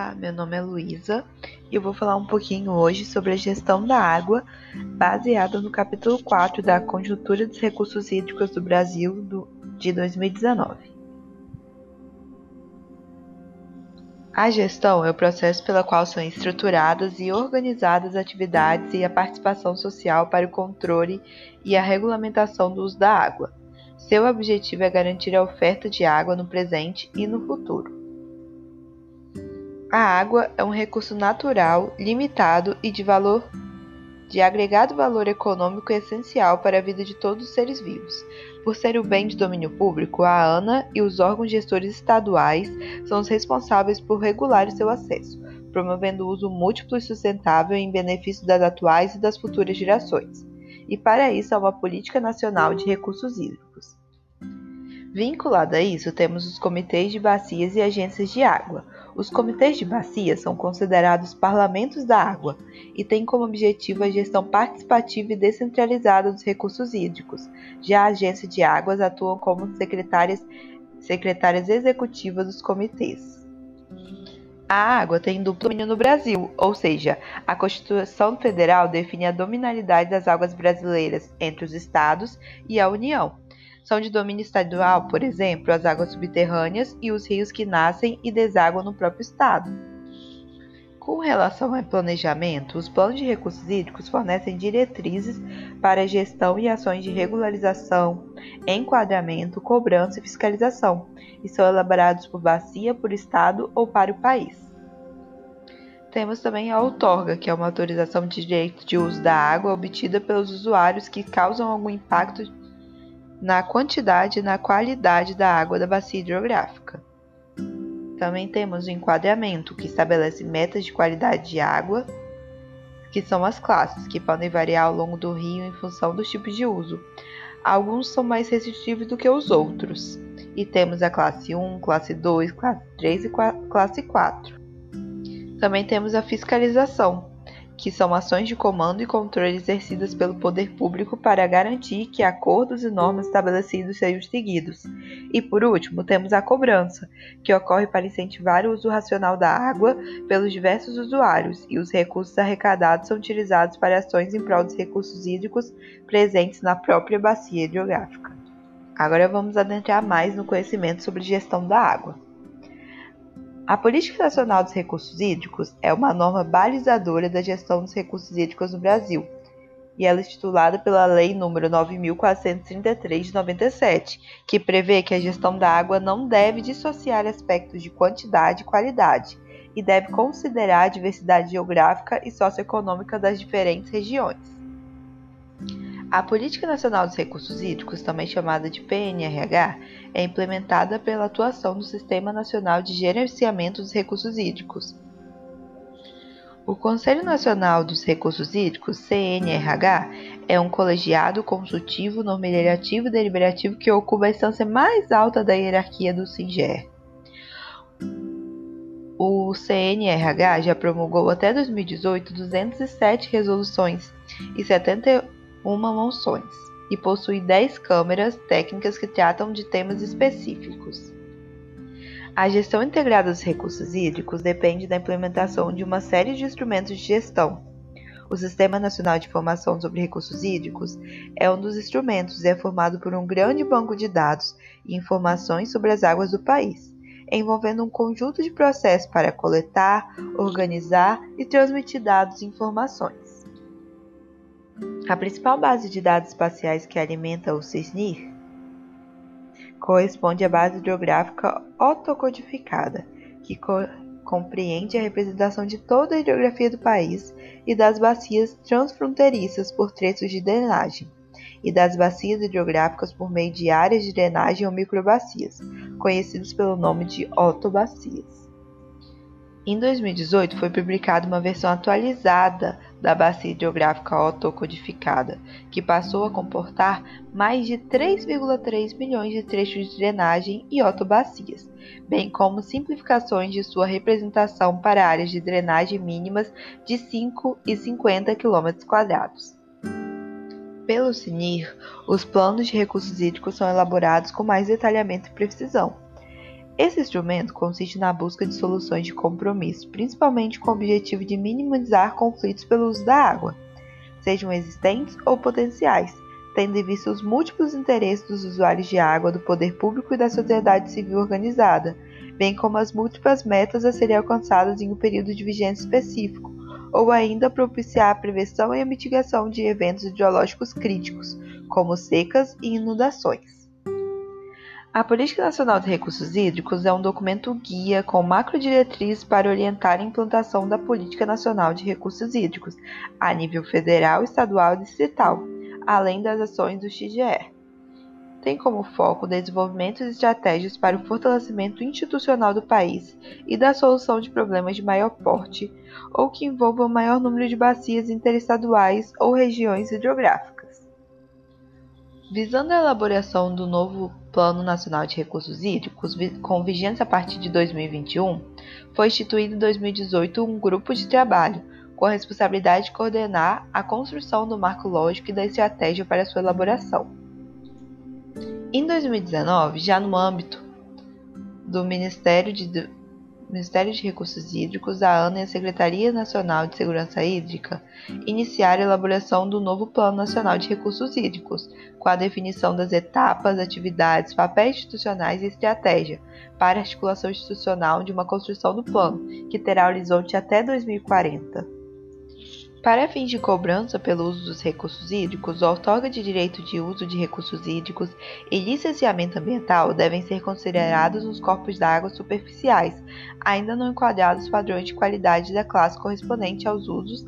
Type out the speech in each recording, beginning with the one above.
Olá, meu nome é Luísa e eu vou falar um pouquinho hoje sobre a gestão da água, baseada no capítulo 4 da Conjuntura dos Recursos Hídricos do Brasil do, de 2019. A gestão é o processo pelo qual são estruturadas e organizadas atividades e a participação social para o controle e a regulamentação do uso da água. Seu objetivo é garantir a oferta de água no presente e no futuro. A água é um recurso natural, limitado e de valor de agregado valor econômico essencial para a vida de todos os seres vivos. Por ser o bem de domínio público, a ANA e os órgãos gestores estaduais são os responsáveis por regular seu acesso, promovendo o uso múltiplo e sustentável em benefício das atuais e das futuras gerações. E para isso há uma política nacional de recursos hídricos. Vinculado a isso, temos os comitês de bacias e agências de água. Os comitês de bacia são considerados parlamentos da água e têm como objetivo a gestão participativa e descentralizada dos recursos hídricos. Já a agência de águas atuam como secretárias, secretárias executivas dos comitês. A água tem duplo domínio no Brasil, ou seja, a Constituição Federal define a dominalidade das águas brasileiras entre os estados e a União. São de domínio estadual, por exemplo, as águas subterrâneas e os rios que nascem e desaguam no próprio estado. Com relação ao planejamento, os planos de recursos hídricos fornecem diretrizes para gestão e ações de regularização, enquadramento, cobrança e fiscalização, e são elaborados por bacia, por estado ou para o país. Temos também a outorga, que é uma autorização de direito de uso da água obtida pelos usuários que causam algum impacto na quantidade e na qualidade da água da bacia hidrográfica. Também temos o enquadramento, que estabelece metas de qualidade de água, que são as classes, que podem variar ao longo do rio em função dos tipos de uso. Alguns são mais restritivos do que os outros. E temos a classe 1, classe 2, classe 3 e classe 4. Também temos a fiscalização, que são ações de comando e controle exercidas pelo poder público para garantir que acordos e normas estabelecidos sejam seguidos. E por último, temos a cobrança, que ocorre para incentivar o uso racional da água pelos diversos usuários, e os recursos arrecadados são utilizados para ações em prol dos recursos hídricos presentes na própria bacia hidrográfica. Agora vamos adentrar mais no conhecimento sobre gestão da água. A Política Nacional dos Recursos Hídricos é uma norma balizadora da gestão dos recursos hídricos no Brasil, e ela é titulada pela Lei nº 9433 de 97, que prevê que a gestão da água não deve dissociar aspectos de quantidade e qualidade, e deve considerar a diversidade geográfica e socioeconômica das diferentes regiões. A Política Nacional dos Recursos Hídricos, também chamada de PNRH, é implementada pela atuação do Sistema Nacional de Gerenciamento dos Recursos Hídricos. O Conselho Nacional dos Recursos Hídricos, CNRH, é um colegiado consultivo, normativo e deliberativo que ocupa a instância mais alta da hierarquia do SINGER. O CNRH já promulgou até 2018 207 resoluções e 71 uma monções e possui 10 câmeras técnicas que tratam de temas específicos. A gestão integrada dos recursos hídricos depende da implementação de uma série de instrumentos de gestão. O Sistema Nacional de Informação sobre Recursos Hídricos é um dos instrumentos e é formado por um grande banco de dados e informações sobre as águas do país, envolvendo um conjunto de processos para coletar, organizar e transmitir dados e informações. A principal base de dados espaciais que alimenta o CISNIR corresponde à base hidrográfica autocodificada, que co compreende a representação de toda a hidrografia do país e das bacias transfronteiriças por trechos de drenagem, e das bacias hidrográficas por meio de áreas de drenagem ou microbacias, conhecidas pelo nome de otobacias. Em 2018, foi publicada uma versão atualizada da bacia hidrográfica autocodificada, que passou a comportar mais de 3,3 milhões de trechos de drenagem e otobacias, bem como simplificações de sua representação para áreas de drenagem mínimas de 5 e 50 km. Pelo CINIR, os planos de recursos hídricos são elaborados com mais detalhamento e precisão Esse instrumento consiste na busca de soluções de compromisso, principalmente com o objetivo de minimizar conflitos pelo uso da água, sejam existentes ou potenciais, tendo em vista os múltiplos interesses dos usuários de água, do poder público e da sociedade civil organizada, bem como as múltiplas metas a serem alcançadas em um período de vigência específico, ou ainda propiciar a prevenção e a mitigação de eventos hidrológicos críticos, como secas e inundações. A Política Nacional de Recursos Hídricos é um documento guia com macrodiretrizes para orientar a implantação da Política Nacional de Recursos Hídricos a nível federal, estadual e distrital, além das ações do XGE. Tem como foco o desenvolvimento de estratégias para o fortalecimento institucional do país e da solução de problemas de maior porte ou que envolvam maior número de bacias interestaduais ou regiões hidrográficas. Visando a elaboração do novo Plano Nacional de Recursos Hídricos, com vigência a partir de 2021, foi instituído em 2018 um grupo de trabalho com a responsabilidade de coordenar a construção do marco lógico e da estratégia para sua elaboração. Em 2019, já no âmbito do Ministério de Ministério de Recursos Hídricos, a ANA e a Secretaria Nacional de Segurança Hídrica iniciaram a elaboração do novo Plano Nacional de Recursos Hídricos, com a definição das etapas, atividades, papéis institucionais e estratégia para articulação institucional de uma construção do plano, que terá horizonte até 2040. Para fins de cobrança pelo uso dos recursos hídricos, o outorga de direito de uso de recursos hídricos e licenciamento ambiental devem ser considerados nos corpos d'água superficiais, ainda não enquadrados padrões de qualidade da classe correspondente aos usos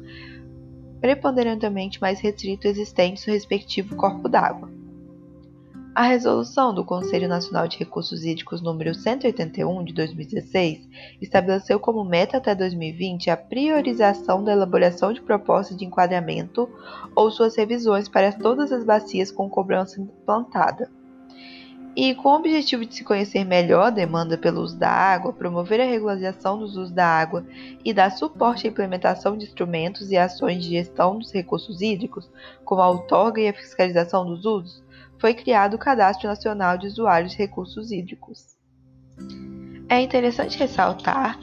preponderantemente mais restritos existentes no respectivo corpo d'água. A resolução do Conselho Nacional de Recursos Hídricos número 181 de 2016 estabeleceu como meta até 2020 a priorização da elaboração de propostas de enquadramento ou suas revisões para todas as bacias com cobrança implantada. E com o objetivo de se conhecer melhor a demanda pelo uso da água, promover a regularização dos usos da água e dar suporte à implementação de instrumentos e ações de gestão dos recursos hídricos, como a outorga e a fiscalização dos usos, foi criado o Cadastro Nacional de Usuários de Recursos Hídricos. É interessante ressaltar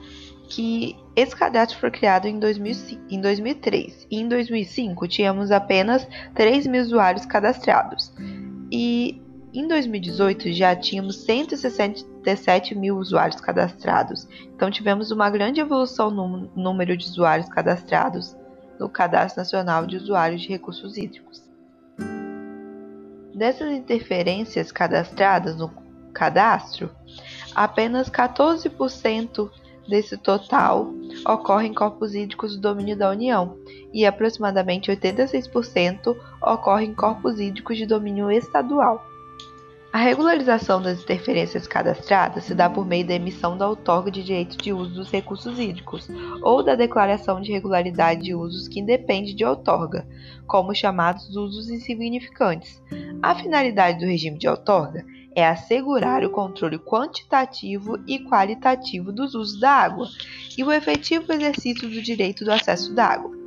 que esse cadastro foi criado em, 2005, em 2003 e em 2005 tínhamos apenas 3 mil usuários cadastrados e em 2018 já tínhamos 167 mil usuários cadastrados. Então tivemos uma grande evolução no número de usuários cadastrados no Cadastro Nacional de Usuários de Recursos Hídricos. Dessas interferências cadastradas no cadastro, apenas 14% desse total ocorre em corpos hídricos do domínio da União e aproximadamente 86% ocorre em corpos hídricos de domínio estadual. A regularização das interferências cadastradas se dá por meio da emissão da outorga de direito de uso dos recursos hídricos ou da declaração de regularidade de usos que independe de outorga, como chamados usos insignificantes. A finalidade do regime de outorga é assegurar o controle quantitativo e qualitativo dos usos da água e o efetivo exercício do direito do acesso da água.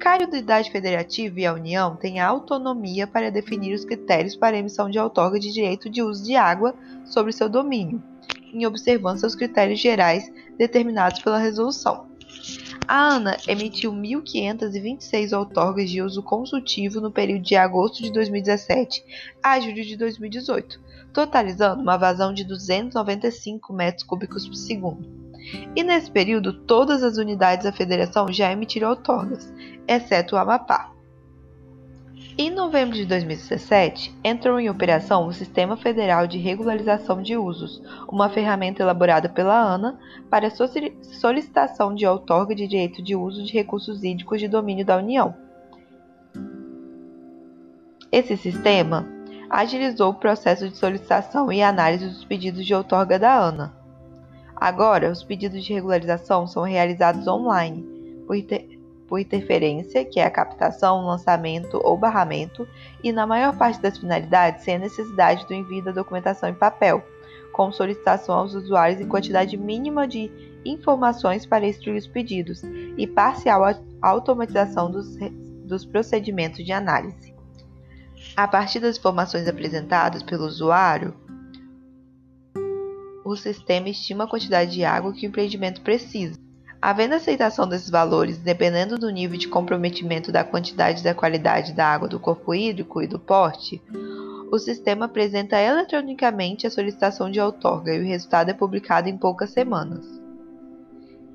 Cada unidade federativa e a União têm a autonomia para definir os critérios para emissão de outorga de direito de uso de água sobre seu domínio, em observância aos critérios gerais determinados pela resolução. A ANA emitiu 1.526 outorgas de uso consultivo no período de agosto de 2017 a julho de 2018, totalizando uma vazão de 295 metros cúbicos por segundo. E nesse período, todas as unidades da federação já emitiram outorgas, exceto o Amapá. Em novembro de 2017, entrou em operação o Sistema Federal de Regularização de Usos, uma ferramenta elaborada pela ANA para solicitação de outorga de direito de uso de recursos hídricos de domínio da União. Esse sistema agilizou o processo de solicitação e análise dos pedidos de outorga da ANA. Agora, os pedidos de regularização são realizados online, por, inter por interferência, que é a captação, lançamento ou barramento, e na maior parte das finalidades sem a necessidade do envio da documentação em papel, com solicitação aos usuários em quantidade mínima de informações para instruir os pedidos e parcial automatização dos, dos procedimentos de análise. A partir das informações apresentadas pelo usuário, o sistema estima a quantidade de água que o empreendimento precisa. Havendo aceitação desses valores, dependendo do nível de comprometimento da quantidade e da qualidade da água do corpo hídrico e do porte, o sistema apresenta eletronicamente a solicitação de outorga e o resultado é publicado em poucas semanas.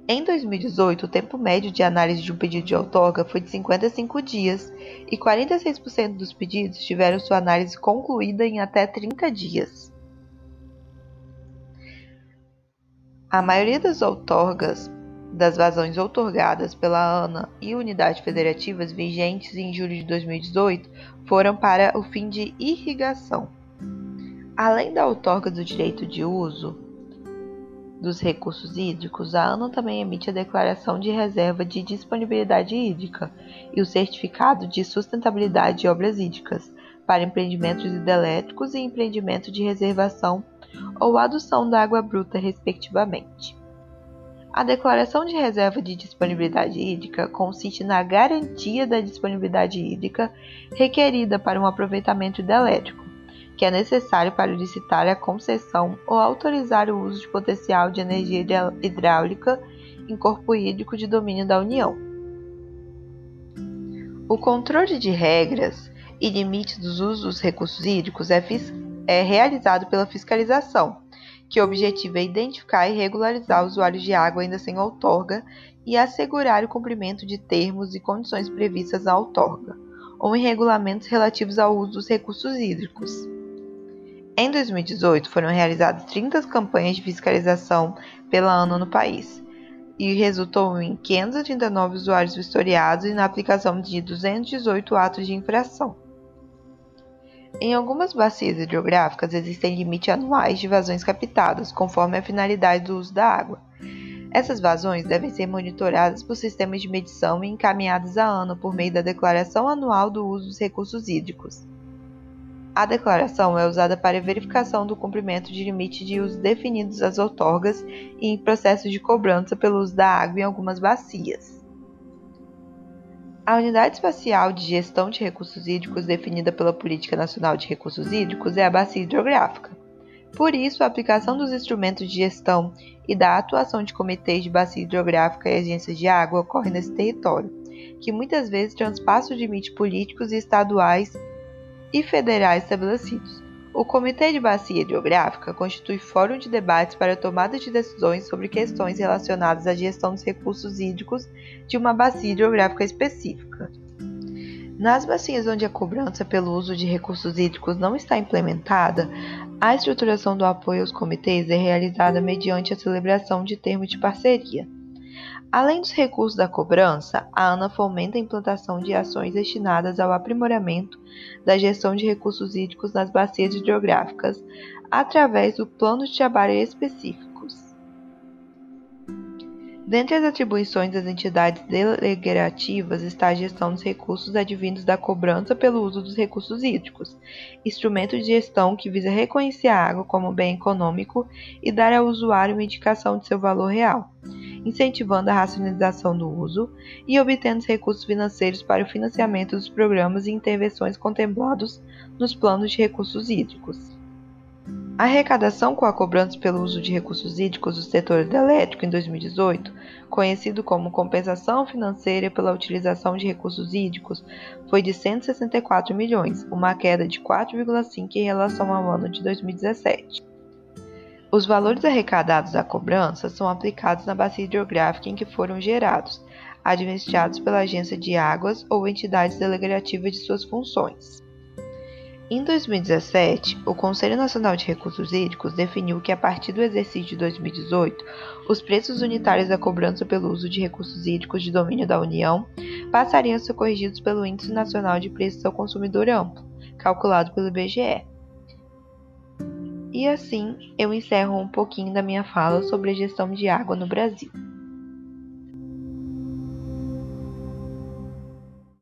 Em 2018, o tempo médio de análise de um pedido de outorga foi de 55 dias e 46% dos pedidos tiveram sua análise concluída em até 30 dias. A maioria das outorgas das vazões outorgadas pela ANA e unidades federativas vigentes em julho de 2018 foram para o fim de irrigação. Além da outorga do direito de uso dos recursos hídricos, a ANA também emite a Declaração de Reserva de Disponibilidade Hídrica e o Certificado de Sustentabilidade de Obras Hídricas para empreendimentos hidrelétricos e empreendimento de reservação ou adução da água bruta, respectivamente. A declaração de reserva de disponibilidade hídrica consiste na garantia da disponibilidade hídrica requerida para um aproveitamento hidrelétrico, que é necessário para licitar a concessão ou autorizar o uso de potencial de energia hidráulica em corpo hídrico de domínio da União. O controle de regras e limites dos usos dos recursos hídricos é, é realizado pela fiscalização que objetiva é identificar e regularizar usuários de água ainda sem outorga e assegurar o cumprimento de termos e condições previstas na outorga, ou em regulamentos relativos ao uso dos recursos hídricos. Em 2018, foram realizadas 30 campanhas de fiscalização pela ANA no país, e resultou em 539 usuários vistoriados e na aplicação de 218 atos de infração. Em algumas bacias hidrográficas existem limites anuais de vazões captadas, conforme a finalidade do uso da água. Essas vazões devem ser monitoradas por sistemas de medição e encaminhadas a ano por meio da Declaração Anual do Uso dos Recursos Hídricos. A declaração é usada para verificação do cumprimento de limites de uso definidos às outorgas e em processos de cobrança pelo uso da água em algumas bacias. A Unidade Espacial de Gestão de Recursos Hídricos definida pela Política Nacional de Recursos Hídricos é a Bacia Hidrográfica. Por isso, a aplicação dos instrumentos de gestão e da atuação de comitês de bacia hidrográfica e agências de água ocorre nesse território, que muitas vezes transpassa os limites políticos e estaduais e federais estabelecidos. O Comitê de Bacia Hidrográfica constitui fórum de debates para tomada de decisões sobre questões relacionadas à gestão dos recursos hídricos de uma bacia hidrográfica específica. Nas bacias onde a cobrança pelo uso de recursos hídricos não está implementada, a estruturação do apoio aos comitês é realizada mediante a celebração de termos de parceria. Além dos recursos da cobrança, a ANA fomenta a implantação de ações destinadas ao aprimoramento da gestão de recursos hídricos nas bacias hidrográficas, através do plano de trabalho específicos. Dentre as atribuições das entidades deliberativas está a gestão dos recursos advindos da cobrança pelo uso dos recursos hídricos, instrumento de gestão que visa reconhecer a água como bem econômico e dar ao usuário uma indicação de seu valor real incentivando a racionalização do uso e obtendo recursos financeiros para o financiamento dos programas e intervenções contemplados nos planos de recursos hídricos. A arrecadação com a cobrança pelo uso de recursos hídricos do setor elétrico em 2018, conhecido como compensação financeira pela utilização de recursos hídricos, foi de 164 milhões, uma queda de 4,5 em relação ao ano de 2017. Os valores arrecadados da cobrança são aplicados na bacia hidrográfica em que foram gerados, administrados pela Agência de Águas ou entidades delegativas de suas funções. Em 2017, o Conselho Nacional de Recursos Hídricos definiu que, a partir do exercício de 2018, os preços unitários da cobrança pelo uso de recursos hídricos de domínio da União passariam a ser corrigidos pelo Índice Nacional de Preços ao Consumidor Amplo, calculado pelo IBGE. E assim eu encerro um pouquinho da minha fala sobre a gestão de água no Brasil.